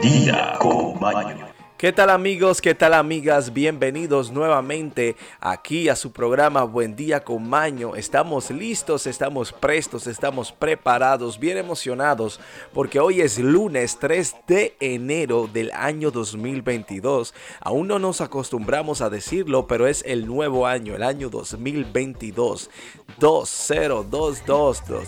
Día con Maño. ¿Qué tal amigos? ¿Qué tal amigas? Bienvenidos nuevamente aquí a su programa Buen Día con Maño. Estamos listos, estamos prestos, estamos preparados, bien emocionados porque hoy es lunes 3 de enero del año 2022. Aún no nos acostumbramos a decirlo, pero es el nuevo año, el año 2022. 2022,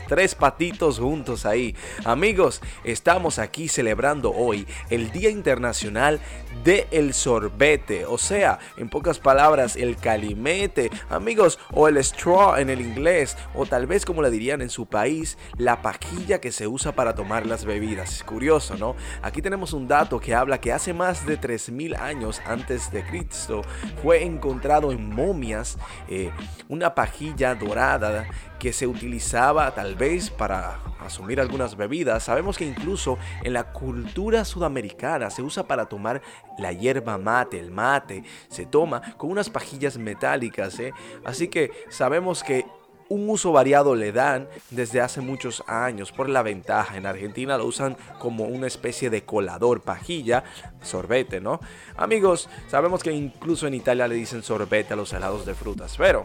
tres patitos juntos ahí. Amigos, estamos aquí celebrando hoy el Día Internacional de el sorbete, o sea, en pocas palabras, el calimete, amigos, o el straw en el inglés, o tal vez como le dirían en su país, la pajilla que se usa para tomar las bebidas. Es curioso, ¿no? Aquí tenemos un dato que habla que hace más de 3000 años antes de Cristo fue encontrado en momias eh, una pajilla dorada que se utilizaba tal vez para asumir algunas bebidas. Sabemos que incluso en la cultura sudamericana se usa para tomar la hierba mate, el mate, se toma con unas pajillas metálicas. ¿eh? Así que sabemos que un uso variado le dan desde hace muchos años por la ventaja. En Argentina lo usan como una especie de colador, pajilla, sorbete, ¿no? Amigos, sabemos que incluso en Italia le dicen sorbete a los helados de frutas, pero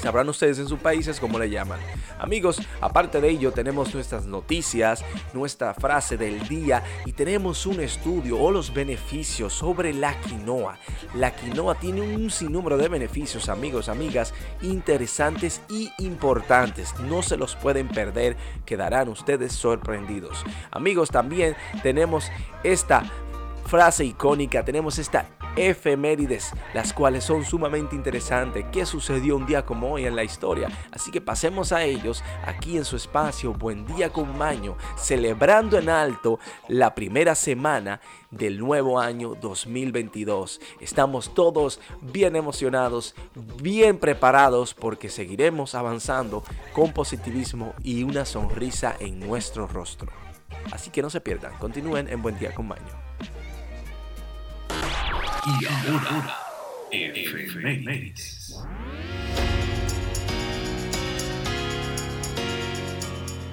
Sabrán ustedes en sus países cómo le llaman. Amigos, aparte de ello tenemos nuestras noticias, nuestra frase del día y tenemos un estudio o los beneficios sobre la quinoa. La quinoa tiene un sinnúmero de beneficios, amigos, amigas, interesantes y importantes. No se los pueden perder, quedarán ustedes sorprendidos. Amigos, también tenemos esta frase icónica, tenemos esta efemérides, las cuales son sumamente interesantes. ¿Qué sucedió un día como hoy en la historia? Así que pasemos a ellos aquí en su espacio Buen Día con Maño, celebrando en alto la primera semana del nuevo año 2022. Estamos todos bien emocionados, bien preparados porque seguiremos avanzando con positivismo y una sonrisa en nuestro rostro. Así que no se pierdan, continúen en Buen Día con Maño. Y ahora, efemérides.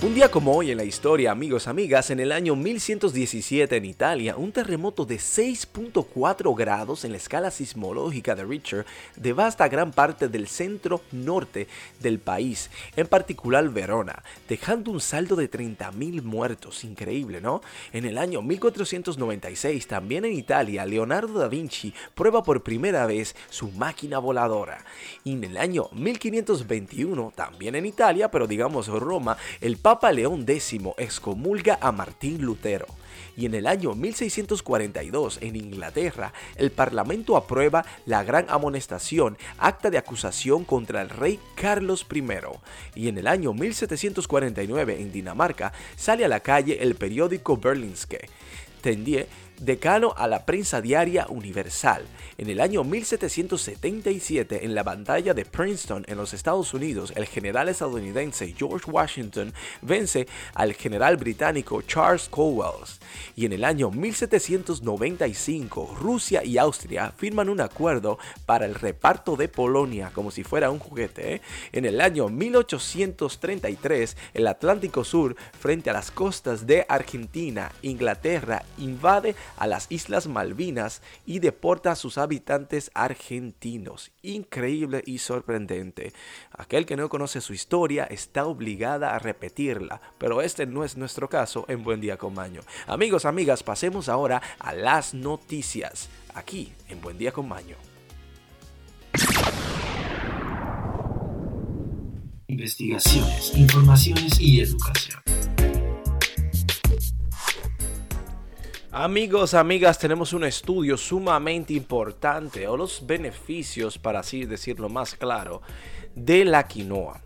Un día como hoy en la historia, amigos, amigas, en el año 1117 en Italia, un terremoto de 6.4 grados en la escala sismológica de Richter devasta gran parte del centro norte del país, en particular Verona, dejando un saldo de 30.000 muertos. Increíble, ¿no? En el año 1496, también en Italia, Leonardo da Vinci prueba por primera vez su máquina voladora. Y en el año 1521, también en Italia, pero digamos Roma, el León X excomulga a Martín Lutero y en el año 1642 en Inglaterra el Parlamento aprueba la Gran Amonestación, acta de acusación contra el rey Carlos I. Y en el año 1749 en Dinamarca sale a la calle el periódico Berlingske. Tendie decano a la prensa diaria universal. En el año 1777, en la batalla de Princeton en los Estados Unidos, el general estadounidense George Washington vence al general británico Charles Cowles. Y en el año 1795, Rusia y Austria firman un acuerdo para el reparto de Polonia como si fuera un juguete. ¿eh? En el año 1833, el Atlántico Sur, frente a las costas de Argentina, Inglaterra, invade a las Islas Malvinas y deporta a sus habitantes argentinos. Increíble y sorprendente. Aquel que no conoce su historia está obligada a repetirla, pero este no es nuestro caso en Buen Día con Maño. Amigos, amigas, pasemos ahora a las noticias, aquí en Buen Día con Maño. Investigaciones, informaciones y educación. Amigos, amigas, tenemos un estudio sumamente importante, o los beneficios, para así decirlo más claro, de la quinoa.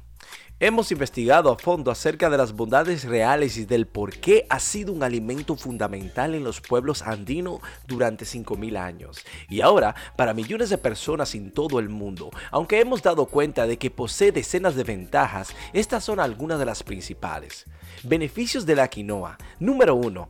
Hemos investigado a fondo acerca de las bondades reales y del por qué ha sido un alimento fundamental en los pueblos andinos durante 5.000 años. Y ahora, para millones de personas en todo el mundo, aunque hemos dado cuenta de que posee decenas de ventajas, estas son algunas de las principales. Beneficios de la quinoa. Número 1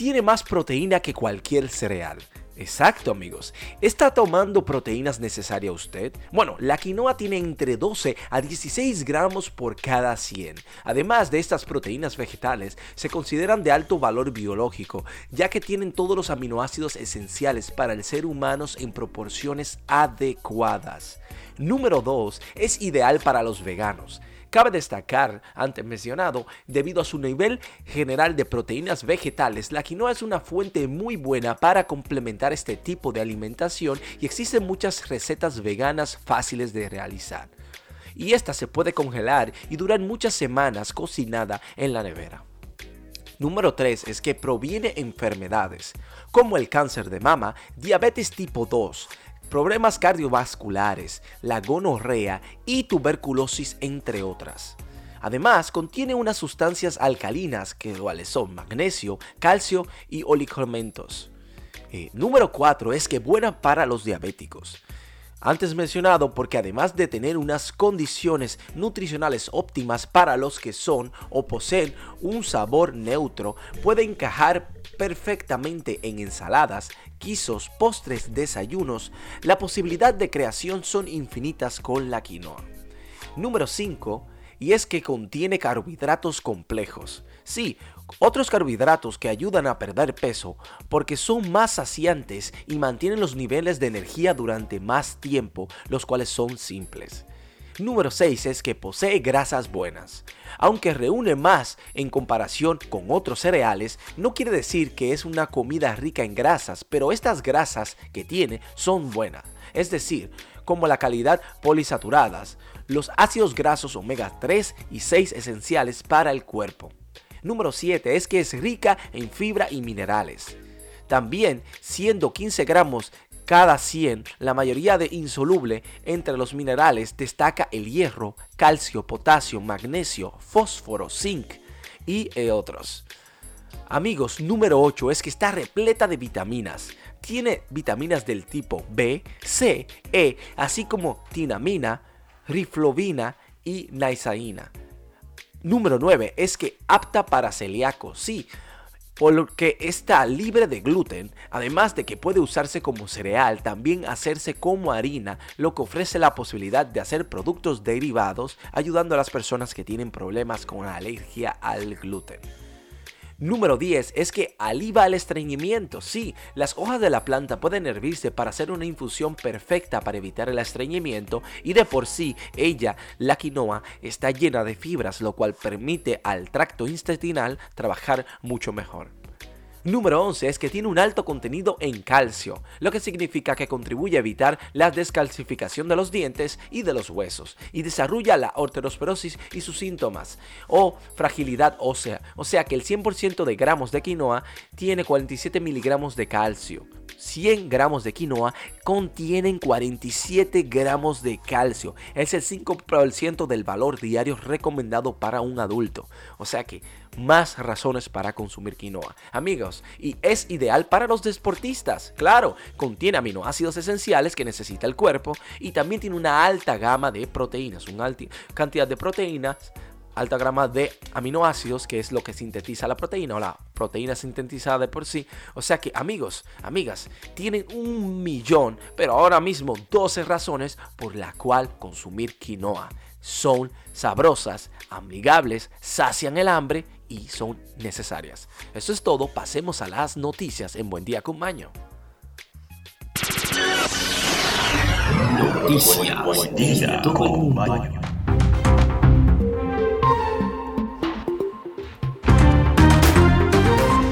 tiene más proteína que cualquier cereal. Exacto amigos. ¿Está tomando proteínas necesarias usted? Bueno, la quinoa tiene entre 12 a 16 gramos por cada 100. Además de estas proteínas vegetales, se consideran de alto valor biológico, ya que tienen todos los aminoácidos esenciales para el ser humano en proporciones adecuadas. Número 2. Es ideal para los veganos. Cabe destacar, antes mencionado, debido a su nivel general de proteínas vegetales, la quinoa es una fuente muy buena para complementar este tipo de alimentación y existen muchas recetas veganas fáciles de realizar. Y esta se puede congelar y durar muchas semanas cocinada en la nevera. Número 3 es que proviene enfermedades como el cáncer de mama, diabetes tipo 2, problemas cardiovasculares, la gonorrea y tuberculosis, entre otras. Además, contiene unas sustancias alcalinas que son magnesio, calcio y oligoelementos. Eh, número 4 es que buena para los diabéticos. Antes mencionado porque además de tener unas condiciones nutricionales óptimas para los que son o poseen un sabor neutro, puede encajar perfectamente en ensaladas, quisos, postres, desayunos. La posibilidad de creación son infinitas con la quinoa. Número 5. Y es que contiene carbohidratos complejos. Sí, otros carbohidratos que ayudan a perder peso porque son más saciantes y mantienen los niveles de energía durante más tiempo, los cuales son simples. Número 6 es que posee grasas buenas. Aunque reúne más en comparación con otros cereales, no quiere decir que es una comida rica en grasas, pero estas grasas que tiene son buenas. Es decir, como la calidad polisaturadas, los ácidos grasos omega 3 y 6 esenciales para el cuerpo. Número 7 es que es rica en fibra y minerales. También, siendo 15 gramos cada 100, la mayoría de insoluble entre los minerales destaca el hierro, calcio, potasio, magnesio, fósforo, zinc y eh, otros. Amigos, número 8 es que está repleta de vitaminas. Tiene vitaminas del tipo B, C, E, así como tinamina, riflovina y niacina. Número 9 es que apta para celíacos. Sí, porque está libre de gluten, además de que puede usarse como cereal, también hacerse como harina, lo que ofrece la posibilidad de hacer productos derivados, ayudando a las personas que tienen problemas con alergia al gluten. Número 10 es que aliva el estreñimiento. Sí, las hojas de la planta pueden hervirse para hacer una infusión perfecta para evitar el estreñimiento y de por sí ella, la quinoa, está llena de fibras, lo cual permite al tracto intestinal trabajar mucho mejor. Número 11 es que tiene un alto contenido en calcio, lo que significa que contribuye a evitar la descalcificación de los dientes y de los huesos y desarrolla la arteriosclerosis y sus síntomas o fragilidad ósea, o sea que el 100% de gramos de quinoa tiene 47 miligramos de calcio. 100 gramos de quinoa contienen 47 gramos de calcio. Es el 5% del valor diario recomendado para un adulto. O sea que más razones para consumir quinoa. Amigos, y es ideal para los deportistas. Claro, contiene aminoácidos esenciales que necesita el cuerpo y también tiene una alta gama de proteínas, una alta cantidad de proteínas alta gama de aminoácidos, que es lo que sintetiza la proteína o la proteína sintetizada de por sí. O sea que amigos, amigas, tienen un millón, pero ahora mismo 12 razones por la cual consumir quinoa. Son sabrosas, amigables, sacian el hambre y son necesarias. Eso es todo, pasemos a las noticias en Buen Día con Maño. Noticias Buen Día con.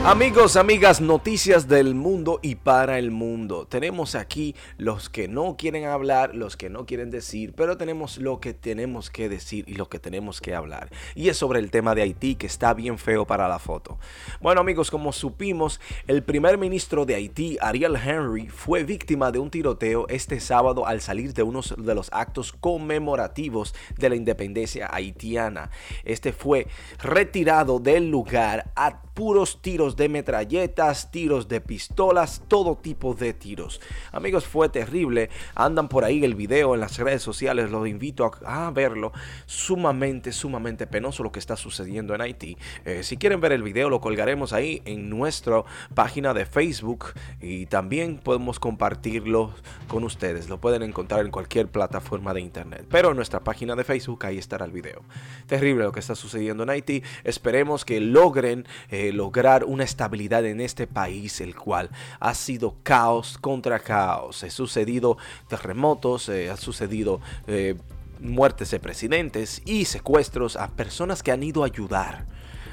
Amigos, amigas, noticias del mundo y para el mundo. Tenemos aquí los que no quieren hablar, los que no quieren decir, pero tenemos lo que tenemos que decir y lo que tenemos que hablar. Y es sobre el tema de Haití, que está bien feo para la foto. Bueno, amigos, como supimos, el primer ministro de Haití, Ariel Henry, fue víctima de un tiroteo este sábado al salir de uno de los actos conmemorativos de la independencia haitiana. Este fue retirado del lugar a puros tiros de metralletas, tiros de pistolas, todo tipo de tiros. Amigos, fue terrible. Andan por ahí el video en las redes sociales, los invito a, verlo. Sumamente, sumamente penoso lo que está sucediendo en Haití. Eh, si quieren ver el video, lo colgaremos ahí en nuestra página de Facebook y también podemos compartirlo con ustedes. Lo pueden encontrar en cualquier plataforma de internet. Pero en nuestra página de Facebook ahí estará el video. Terrible lo que está sucediendo en Haití. Esperemos que logren eh, lograr una estabilidad en este país, el cual ha sido caos contra caos. Ha sucedido terremotos, eh, ha sucedido eh, muertes de presidentes y secuestros a personas que han ido a ayudar.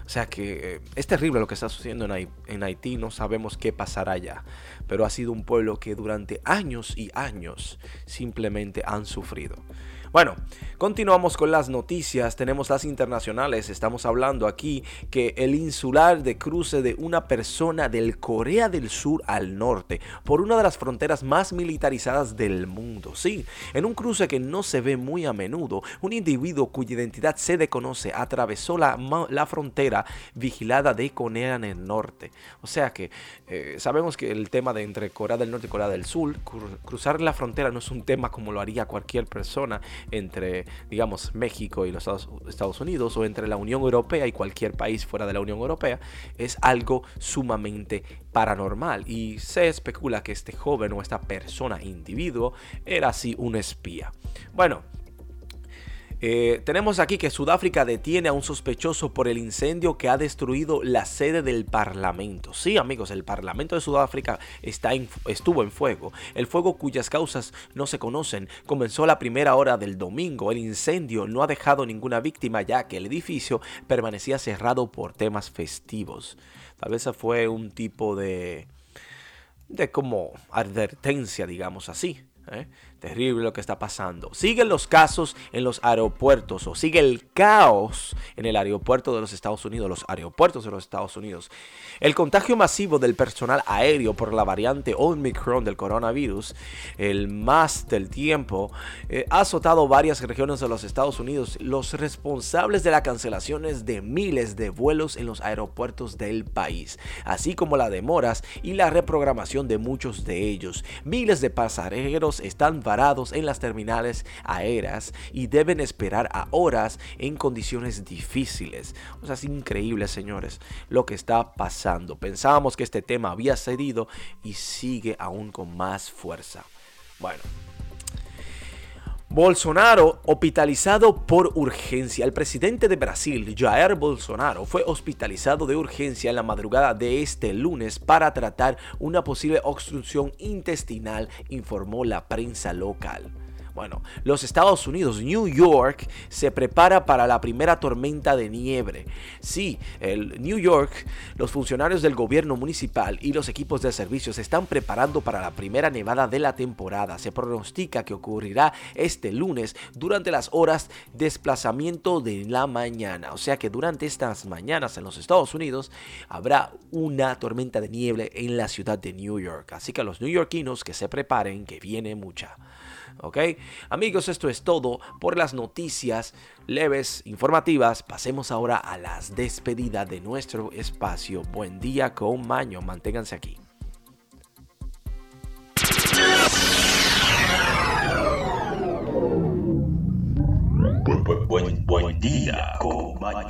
O sea que es terrible lo que está sucediendo en Haití, no sabemos qué pasará allá, pero ha sido un pueblo que durante años y años simplemente han sufrido. Bueno, continuamos con las noticias. Tenemos las internacionales. Estamos hablando aquí que el insular de cruce de una persona del Corea del Sur al norte por una de las fronteras más militarizadas del mundo. Sí, en un cruce que no se ve muy a menudo, un individuo cuya identidad se desconoce atravesó la, la frontera vigilada de Corea en el norte. O sea que eh, sabemos que el tema de entre Corea del Norte y Corea del Sur, cruzar la frontera no es un tema como lo haría cualquier persona entre, digamos, México y los Estados Unidos o entre la Unión Europea y cualquier país fuera de la Unión Europea, es algo sumamente paranormal y se especula que este joven o esta persona, individuo, era así un espía. Bueno, eh, tenemos aquí que Sudáfrica detiene a un sospechoso por el incendio que ha destruido la sede del Parlamento. Sí, amigos, el Parlamento de Sudáfrica está estuvo en fuego. El fuego cuyas causas no se conocen comenzó a la primera hora del domingo. El incendio no ha dejado ninguna víctima ya que el edificio permanecía cerrado por temas festivos. Tal vez fue un tipo de de como advertencia, digamos así. ¿eh? Terrible lo que está pasando. Siguen los casos en los aeropuertos o sigue el caos en el aeropuerto de los Estados Unidos, los aeropuertos de los Estados Unidos. El contagio masivo del personal aéreo por la variante Omicron del coronavirus, el más del tiempo, eh, ha azotado varias regiones de los Estados Unidos, los responsables de las cancelaciones de miles de vuelos en los aeropuertos del país, así como las demoras y la reprogramación de muchos de ellos. Miles de pasajeros están en las terminales aéreas y deben esperar a horas en condiciones difíciles. O sea, es increíble, señores, lo que está pasando. Pensábamos que este tema había cedido y sigue aún con más fuerza. Bueno. Bolsonaro hospitalizado por urgencia. El presidente de Brasil, Jair Bolsonaro, fue hospitalizado de urgencia en la madrugada de este lunes para tratar una posible obstrucción intestinal, informó la prensa local. Bueno, los Estados Unidos, New York, se prepara para la primera tormenta de nieve. Sí, el New York, los funcionarios del gobierno municipal y los equipos de servicios se están preparando para la primera nevada de la temporada. Se pronostica que ocurrirá este lunes durante las horas de desplazamiento de la mañana. O sea que durante estas mañanas en los Estados Unidos habrá una tormenta de nieve en la ciudad de New York. Así que los neoyorquinos que se preparen, que viene mucha. ¿Ok? Amigos, esto es todo por las noticias leves, informativas. Pasemos ahora a las despedidas de nuestro espacio. Buen día con Maño, manténganse aquí. Buen, buen día con Maño.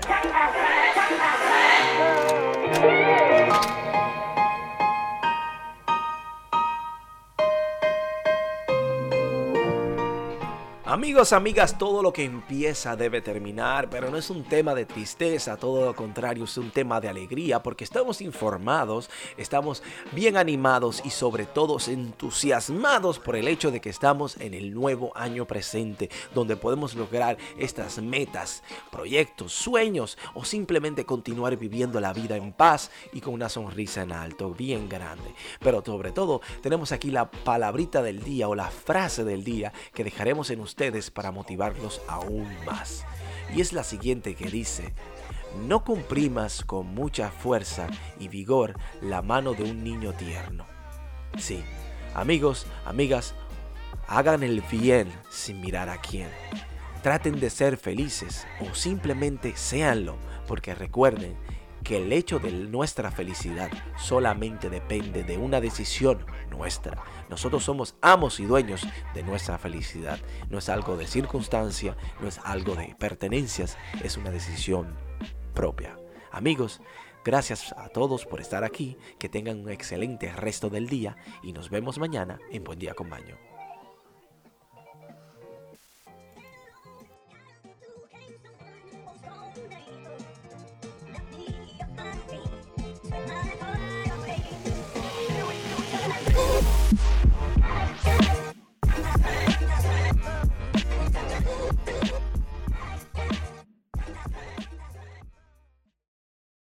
Amigos, amigas, todo lo que empieza debe terminar, pero no es un tema de tristeza, todo lo contrario, es un tema de alegría porque estamos informados, estamos bien animados y sobre todo entusiasmados por el hecho de que estamos en el nuevo año presente, donde podemos lograr estas metas, proyectos, sueños o simplemente continuar viviendo la vida en paz y con una sonrisa en alto, bien grande. Pero sobre todo, tenemos aquí la palabrita del día o la frase del día que dejaremos en usted para motivarlos aún más. Y es la siguiente que dice, no comprimas con mucha fuerza y vigor la mano de un niño tierno. Sí, amigos, amigas, hagan el bien sin mirar a quién. Traten de ser felices o simplemente séanlo, porque recuerden que el hecho de nuestra felicidad solamente depende de una decisión nuestra. Nosotros somos amos y dueños de nuestra felicidad. No es algo de circunstancia, no es algo de pertenencias, es una decisión propia. Amigos, gracias a todos por estar aquí, que tengan un excelente resto del día y nos vemos mañana en Buen Día con Baño.